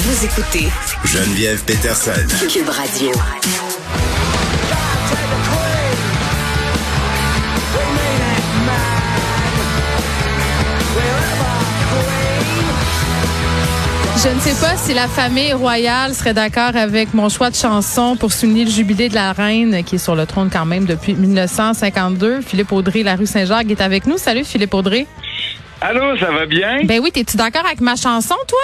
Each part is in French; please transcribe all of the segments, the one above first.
Vous écoutez Geneviève Peterson. Cube Radio. Je ne sais pas si la famille royale serait d'accord avec mon choix de chanson pour souligner le jubilé de la reine qui est sur le trône quand même depuis 1952. Philippe Audrey, la rue Saint-Jacques, est avec nous. Salut Philippe Audrey. Allô, ça va bien? Ben oui, es-tu d'accord avec ma chanson, toi?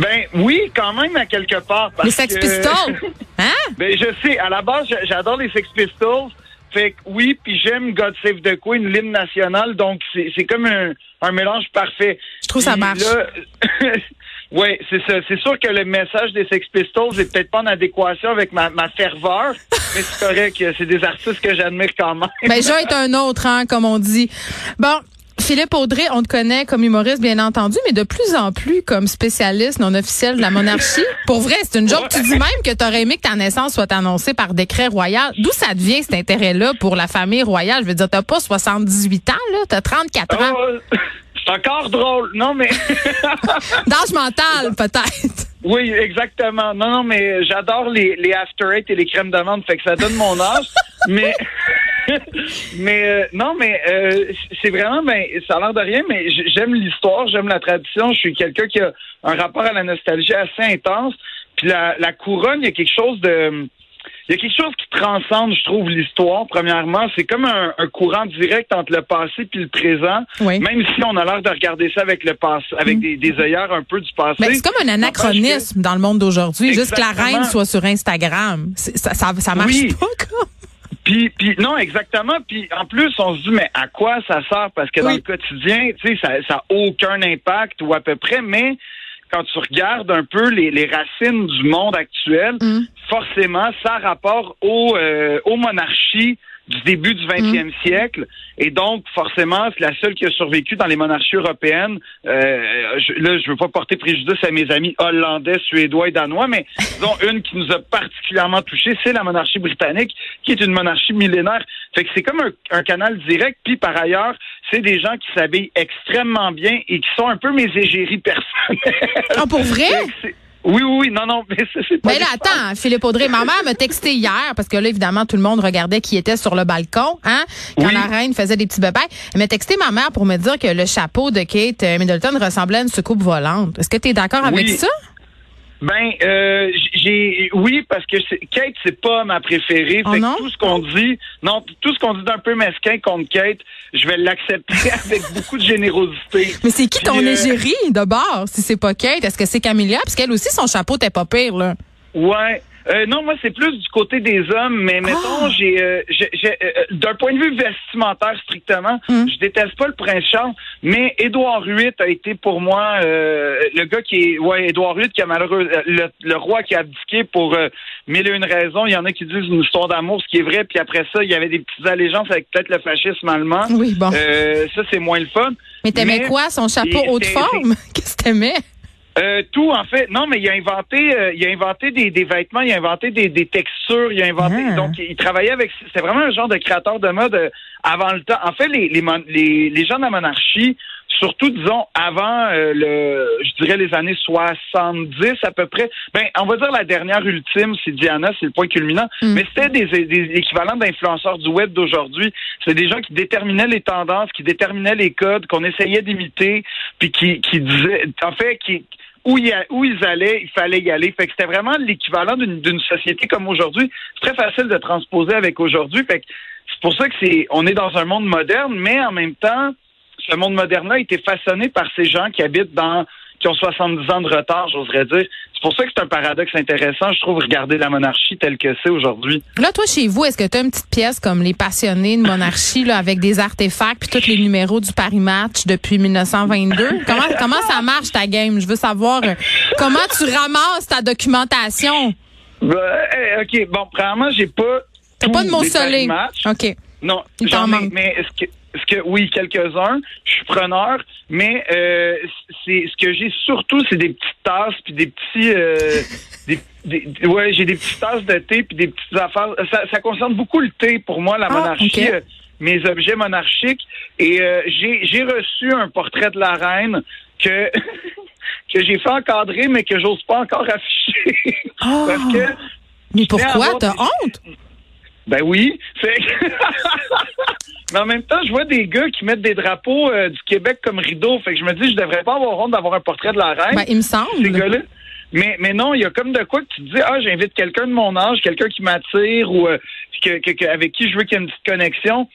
Ben oui, quand même à quelque part. Parce Les Sex que- Pistols? Hein? ben je sais, à la base, j'adore les Sex Pistols. Fait que oui, puis j'aime God Save the Queen, l'hymne national, donc c'est comme un, un mélange parfait. Je trouve ça marche. ouais, c'est ça. C'est sûr que le message des Sex Pistols est peut-être pas en adéquation avec ma, ma ferveur, mais c'est correct. C'est des artistes que j'admire quand même. Ben, Jean est un autre, hein, comme on dit. Bon. Philippe Audrey, on te connaît comme humoriste, bien entendu, mais de plus en plus comme spécialiste non officiel de la monarchie. Pour vrai, c'est une joke. Tu dis même que tu aurais aimé que ta naissance soit annoncée par décret royal. D'où ça devient cet intérêt-là pour la famille royale? Je veux dire, t'as pas 78 ans, là, t'as 34 ans. Oh, c'est encore drôle. Non, mais... D'âge mental, peut-être. Oui, exactement. Non, non, mais j'adore les, les after eight et les crèmes d'amande, fait que ça donne mon âge. mais mais euh, non, mais euh, c'est vraiment ben ça a l'air de rien, mais j'aime l'histoire, j'aime la tradition. Je suis quelqu'un qui a un rapport à la nostalgie assez intense. Puis la, la couronne, il y a quelque chose de il y a quelque chose qui transcende, je trouve, l'histoire. Premièrement, c'est comme un, un courant direct entre le passé puis le présent. Oui. Même si on a l'air de regarder ça avec le passé, avec des, des œillères un peu du passé. Ben, c'est comme un anachronisme dans le monde d'aujourd'hui. Juste que la reine soit sur Instagram. Ça, ça, ça marche Oui. pas, quoi. Puis, puis non, exactement. Puis en plus, on se dit, mais à quoi ça sert? Parce que dans le quotidien, tu sais, ça ça a aucun impact ou à peu près, mais quand tu regardes un peu les, les racines du monde actuel, Mm. forcément, ça a rapport aux, euh, aux monarchies du début du 20e Mm. siècle. Et donc, forcément, c'est la seule qui a survécu dans les monarchies européennes. Euh, je, là, je veux pas porter préjudice à mes amis hollandais, suédois et danois, mais disons, une qui nous a particulièrement touchés, c'est la monarchie britannique, qui est une monarchie millénaire. Fait que c'est comme un, un canal direct. Puis, par ailleurs, c'est des gens qui s'habillent extrêmement bien et qui sont un peu mes égéries personnelles. Ah, pour vrai? Oui, oui, oui. Non, non, mais c'est pas... Mais là, attends, Philippe Audrey, ma mère m'a texté hier, parce que là, évidemment, tout le monde regardait qui était sur le balcon, hein, quand Oui. la reine faisait des petits bébés. Elle m'a texté ma mère pour me dire que le chapeau de Kate euh, Middleton ressemblait à une soucoupe volante. Est-ce que tu es d'accord avec ça? Ben, euh, j'ai oui parce que c'est- Kate c'est pas ma préférée. Oh Fait que tout ce qu'on dit, non, tout ce qu'on dit d'un peu mesquin contre Kate, je vais l'accepter avec beaucoup de générosité. Mais c'est qui ton Puis, euh, égérie, de bord, si c'est pas Kate? Est-ce que c'est Camilla? Parce qu'elle aussi, son chapeau t'es pas pire, là. Ouais. Euh, non, moi c'est plus du côté des hommes, mais mettons, Ah! j'ai, euh, j'ai- j'ai, euh, d'un point de vue vestimentaire strictement, Hum. je déteste pas le prince Charles, mais Édouard VIII a été pour moi euh, le gars qui est, ouais, Édouard VIII qui a malheureux, euh, le, le roi qui a abdiqué pour euh, mille et une raisons. Il y en a qui disent une histoire d'amour, ce qui est vrai, puis après ça, il y avait des petites allégeances avec peut-être le fascisme allemand. Oui, bon. Euh, ça c'est moins le fun. mais t'aimais mais- quoi? Son chapeau haute forme? Qu'est-ce que t'aimais? Euh, tout en fait. Non, mais il a inventé, euh, il a inventé des, des vêtements, il a inventé des, des textures, il a inventé. Ah. Donc, il travaillait avec. C'était vraiment un genre de créateur de mode euh, avant le temps. En fait, les les, les, les gens de la monarchie, surtout disons avant euh, le, je dirais les années 70 à peu près. Ben, on va dire la dernière ultime, c'est Diana, c'est le point culminant. Mm. Mais c'était des, des équivalents d'influenceurs du web d'aujourd'hui. C'est des gens qui déterminaient les tendances, qui déterminaient les codes, qu'on essayait d'imiter, puis qui, qui disaient, en fait, qui où, y a- ils allaient, il fallait y aller. Fait que c'était vraiment l'équivalent d'une d'une société comme aujourd'hui. C'est très facile de transposer avec aujourd'hui. Fait que c'est pour ça que c'est, on est dans un monde moderne, mais en même temps, ce monde moderne-là a été façonné par ces gens qui habitent dans, qui ont 70 ans de retard, j'oserais dire. C'est pour ça que c'est un paradoxe intéressant, je trouve, regarder la monarchie telle que c'est aujourd'hui. Là, toi, chez vous, est-ce que tu as une petite pièce comme les passionnés de monarchie, là, avec des artefacts puis tous les numéros du Paris Match depuis 1922? Comment, comment ça marche ta game? Je veux savoir euh, comment tu ramasses ta documentation? Ben, OK, bon, premièrement, j'ai pas. T'as pas de mausolée. Paris-Match. OK. Non, Il j'en ai, mais est-ce que, que oui, quelques-uns. Je suis preneur, mais euh, c'est ce que j'ai surtout, c'est des petites tasses puis des petits, euh, des, des- ouais, j'ai des petites tasses de thé puis des petites affaires. Ça, ça concerne beaucoup le thé pour moi, la Ah, monarchie. euh, mes objets monarchiques et euh, j'ai j'ai reçu un portrait de la reine que que j'ai fait encadrer, mais que j'ose pas encore afficher. Ah. Parce que Mais pourquoi? T'as honte? Ben oui. Fait Mais en même temps, je vois des gars qui mettent des drapeaux euh, du Québec comme rideau. Fait que je me dis, je devrais pas avoir honte d'avoir un portrait de la reine. Ben, il me ces semble. gars-là. Mais, mais non, il y a comme de quoi que tu te dis, ah, j'invite quelqu'un de mon âge, quelqu'un qui m'attire ou euh, que, que- que- avec qui je veux qu'il y ait une petite connexion.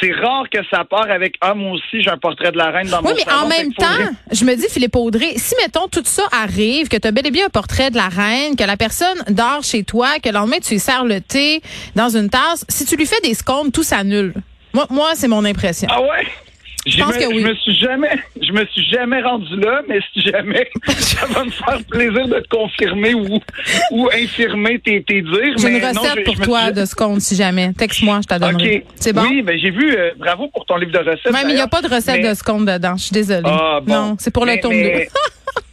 C'est rare que ça part avec, ah, moi aussi, j'ai un portrait de la reine dans Oui, mon mais salon. en même faut- temps, je me dis, Philippe Audrey, si, mettons, tout ça arrive, que tu as bel et bien un portrait de la reine, que la personne dort chez toi, que le lendemain, tu lui sers le thé dans une tasse, si tu lui fais des scones, tout s'annule. Moi, moi c'est mon impression. Ah ouais? Je pense me, que oui. je me suis jamais, je me suis jamais rendu là, mais si jamais, ça va me faire plaisir de te confirmer ou, ou infirmer tes, tes dires. J'ai une non, recette je- pour je toi de scones, si jamais. Texte-moi, je t'adonnerai. OK. C'est bon? Oui, ben j'ai vu, euh, bravo pour ton livre de recettes. Ouais, mais il n'y a pas de recette Mais- de scones dedans. Je suis désolée. Ah, bon. Non, c'est pour le tome mais- 2.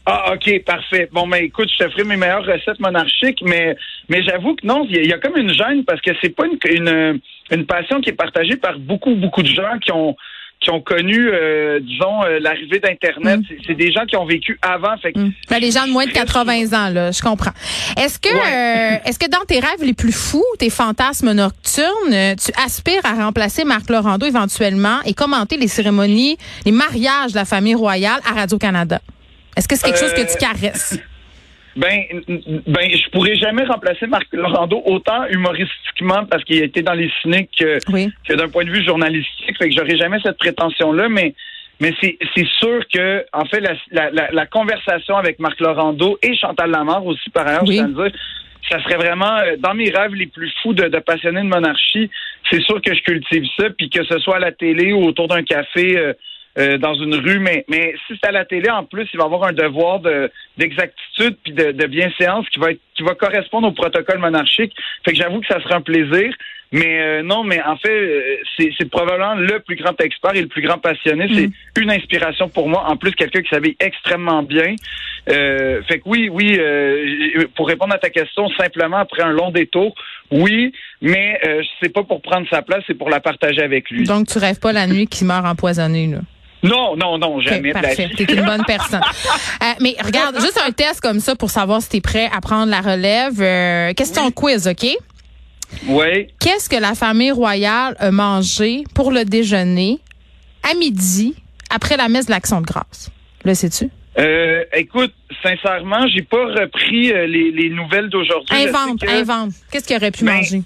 Ah, OK, parfait. Bon, ben écoute, je te ferai mes meilleures recettes monarchiques, mais, mais j'avoue que non, il y, a- il y a comme une gêne parce que c'est pas une, une, une passion qui est partagée par beaucoup, beaucoup de gens qui ont qui ont connu, euh, disons, euh, l'arrivée d'Internet. Mm. C'est- des gens qui ont vécu avant. Fait que Hum. Ben, les gens de moins de 80 ans, là, je comprends. Est-ce que, Ouais. euh, est-ce que dans tes rêves les plus fous, tes fantasmes nocturnes, euh, tu aspires à remplacer Marc Laurando éventuellement et commenter les cérémonies, les mariages de la famille royale à Radio-Canada? Est-ce que c'est quelque chose que tu Euh, caresses? Ben, ben, je pourrais jamais remplacer Marc Laurando autant humoristiquement parce qu'il a été dans les cyniques que, Oui. que d'un point de vue journalistique. Fait que j'aurais jamais cette prétention-là, mais mais c'est c'est sûr que en fait la, la, la, la conversation avec Marc Laurando et Chantal Lamarre aussi par ailleurs, Oui. je tiens à dire, ça serait vraiment euh, dans mes rêves les plus fous de, de passionner de monarchie. C'est sûr que je cultive ça, puis que ce soit à la télé ou autour d'un café. euh, euh, dans une rue, mais, mais si c'est à la télé, en plus, il va avoir un devoir de d'exactitude puis de, de bienséance qui va être qui va correspondre au protocole monarchique. Fait que j'avoue que ça sera un plaisir. Mais euh, non, mais en fait, euh, c'est probablement le plus grand expert et le plus grand passionné. C'est une inspiration pour moi. En plus, quelqu'un qui s'habille extrêmement bien. Euh, fait que oui, oui, euh, pour répondre à ta question, simplement après un long détour, oui, mais euh, c'est pas pour prendre sa place, c'est pour la partager avec lui. Donc, tu rêves pas la nuit qui meurt empoisonné, là? Non, non, non, jamais. la parfait. T'es une bonne personne. Euh, mais regarde, juste un test comme ça pour savoir si t'es prêt à prendre la relève. Euh, question quiz, OK? Oui. Qu'est-ce que la famille royale a mangé pour le déjeuner à midi après la messe de l'Action de grâce? Le sais-tu? Euh, écoute, sincèrement, j'ai pas repris euh, les, les nouvelles d'aujourd'hui. Invente, que- invente. Qu'est-ce qu'il aurait pu Ben, manger?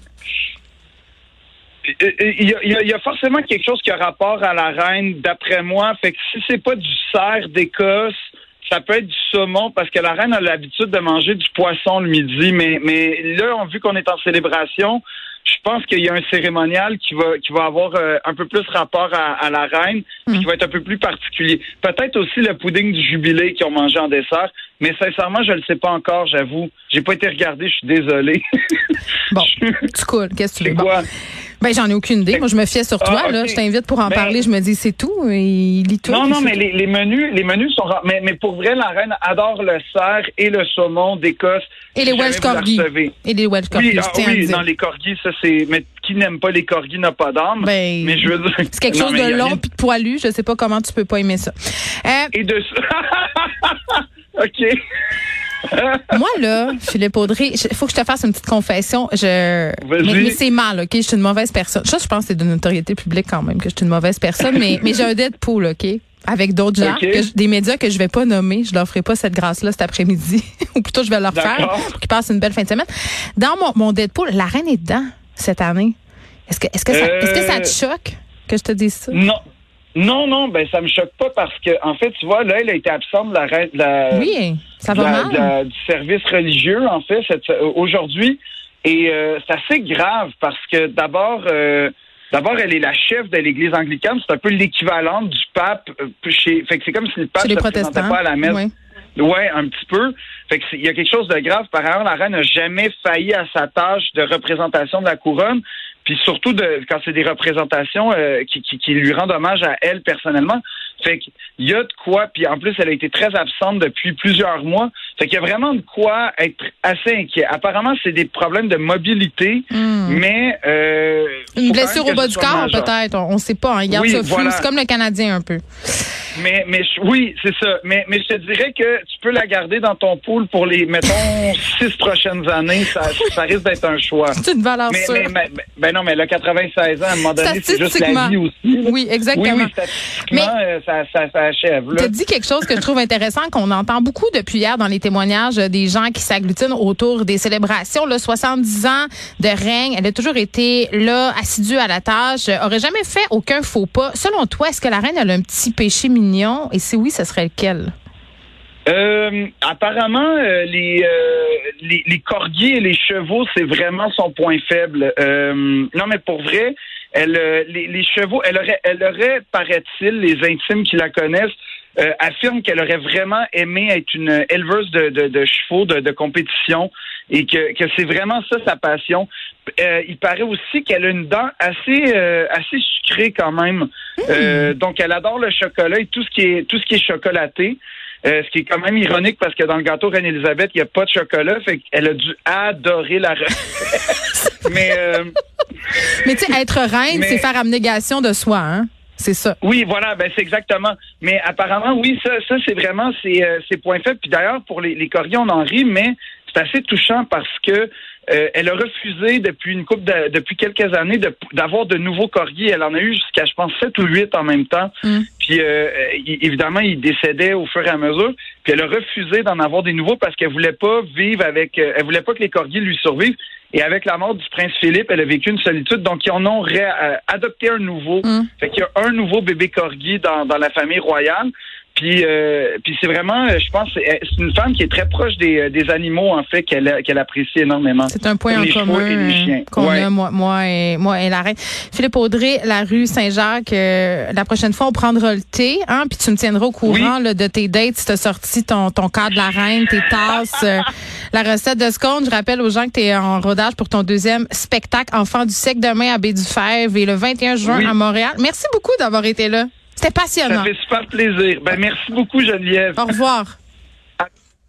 Il y, a, il y forcément quelque chose qui a rapport à la reine, d'après moi. Fait que si c'est pas du cerf d'Écosse, ça peut être du saumon parce que la reine a l'habitude de manger du poisson le midi. Mais, mais là, on vu qu'on est en célébration, je pense qu'il y a un cérémonial qui va qui va avoir euh, un peu plus rapport à, à la reine, puis qui va être un peu plus particulier. Peut-être aussi le pudding du jubilé qu'ils ont mangé en dessert, mais sincèrement, je le sais pas encore, j'avoue. J'ai pas été regardé, je suis désolé. Bon, tu coules. Qu'est-ce que tu veux? Bon. Ben, j'en ai aucune idée. Moi, je me fiais sur toi, Ah, là. Je t'invite pour en Ben, parler. Je me dis, c'est tout. Il lit tout. Non, non, mais les, les menus, les menus sont rares. Mais, mais pour vrai, la reine adore le cerf et le saumon d'Écosse. Et les Welsh corgis. Et les Welsh corgis, Oui, ah, oui, non, les corgis, ça c'est. Mais qui n'aime pas les corgis n'a pas d'âme. Ben, mais je veux dire. C'est quelque Non, chose de long puis de poilu. Je sais pas comment tu peux pas aimer ça. Euh, Et de OK. moi, là, Philippe Audrey, il faut que je te fasse une petite confession. Je... Mais, mais c'est mal, OK? Je suis une mauvaise personne. Ça, je pense que c'est de notoriété publique quand même que je suis une mauvaise personne, mais, mais j'ai un Deadpool, OK? Avec d'autres gens, OK. que je- des médias que je vais pas nommer. Je leur ferai pas cette grâce-là cet après-midi. Ou plutôt, je vais leur faire pour qu'ils passent une belle fin de semaine. Dans mon, mon Deadpool, la reine est dedans cette année. Est-ce que, est-ce que, ça, Euh. est-ce que ça te choque que je te dise ça? non. Non, non, ben ça me choque pas parce que en fait, tu vois, là, elle a été absente de la reine de la, Oui, ça de va la- mal. de la- du service religieux, en fait, aujourd'hui. Et euh, c'est assez grave parce que d'abord, euh, d'abord, elle est la chef de l'Église anglicane. C'est un peu l'équivalent du pape. euh, chez, fait que c'est comme si le pape ne se présentait pas à la messe. Oui. Ouais, un petit peu. Fait que il y a quelque chose de grave. Par ailleurs, la reine n'a jamais failli à sa tâche de représentation de la couronne. Puis surtout de quand c'est des représentations euh, qui, qui, qui lui rendent hommage à elle personnellement. Fait qu'il y a de quoi. Puis en plus, elle a été très absente depuis plusieurs mois. Fait qu'il y a vraiment de quoi être assez inquiet. Apparemment, c'est des problèmes de mobilité, Hmm. mais euh, Une blessure au bas du corps, peut-être. On ne sait pas. hein. Il garde Oui, ça voilà. C'est comme le Canadien un peu. Mais, mais oui, c'est ça. Mais, mais je te dirais que tu peux la garder dans ton pool pour les, mettons, six prochaines années. Ça, ça risque d'être un choix. C'est une valeur mais, sûre. Mais, mais, ben non, mais le 96 ans, à un moment donné, c'est juste la vie aussi. Oui, exactement. Oui, oui, statistiquement, euh, ça, ça, ça, achève. Tu as dit quelque chose que je trouve intéressant, qu'on entend beaucoup depuis hier dans les témoignages des gens qui s'agglutinent autour des célébrations. Là, 70 ans de règne, elle a toujours été là, assidue à la tâche, aurait jamais fait aucun faux pas. Selon toi, est-ce que la reine a un petit péché mignon? Et si oui, ce serait lequel? Euh, apparemment, euh, les, euh, les, et les chevaux, c'est vraiment son point faible. Euh, non, mais pour vrai, elle, les, les, chevaux, elle aurait, elle aurait, paraît-il, les intimes qui la connaissent, euh, affirment qu'elle aurait vraiment aimé être une éleveuse de, de, de chevaux de, de, compétition et que, que c'est vraiment ça sa passion. Euh, il paraît aussi qu'elle a une dent assez euh, assez sucrée quand même. Mmh. donc elle adore le chocolat et tout ce qui est tout ce qui est chocolaté. Euh, ce qui est quand même ironique parce que dans le gâteau Reine-Élisabeth, il n'y a pas de chocolat. Fait qu'elle a dû adorer la recette. mais, euh, mais tu sais, être reine, c'est faire abnégation de soi, hein? C'est ça. Oui, voilà, ben c'est exactement. Mais apparemment, oui, ça, ça c'est vraiment ses, euh, points faibles. Puis d'ailleurs, pour les, les corgis, on en rit, mais c'est assez touchant parce que euh, elle a refusé depuis une coupe depuis quelques années d'avoir de, nouveaux corgis. Elle en a eu jusqu'à, je pense, sept ou huit en même temps. Mm. Puis euh, évidemment, ils décédaient au fur et à mesure. Puis elle a refusé d'en avoir des nouveaux parce qu'elle voulait pas vivre avec, euh, elle voulait pas que les corgis lui survivent. Et avec la mort du prince Philippe, elle a vécu une solitude. Donc, ils en ont adopté un nouveau. Mm. Fait qu'il y a un nouveau bébé corgi dans, dans la famille royale. Puis, euh, puis c'est vraiment, euh, je pense, c'est une femme qui est très proche des, euh, des animaux en fait qu'elle qu'elle apprécie énormément. C'est un point en commun qu'on a moi, moi et moi et la reine. Philippe Audrey, la rue Saint-Jacques. la prochaine fois, on prendra le thé, hein, puis tu me tiendras au courant là, de tes dates. Si t'as sorti ton ton cadre de la reine, tes tasses, la recette de scone. Je rappelle aux gens que tu es en rodage pour ton deuxième spectacle Enfant du siècle demain à Baie du Fèvre et le 21 juin à Montréal. Merci beaucoup d'avoir été là. C'était passionnant. Ça fait super plaisir. Ben, merci beaucoup, Geneviève. Au revoir.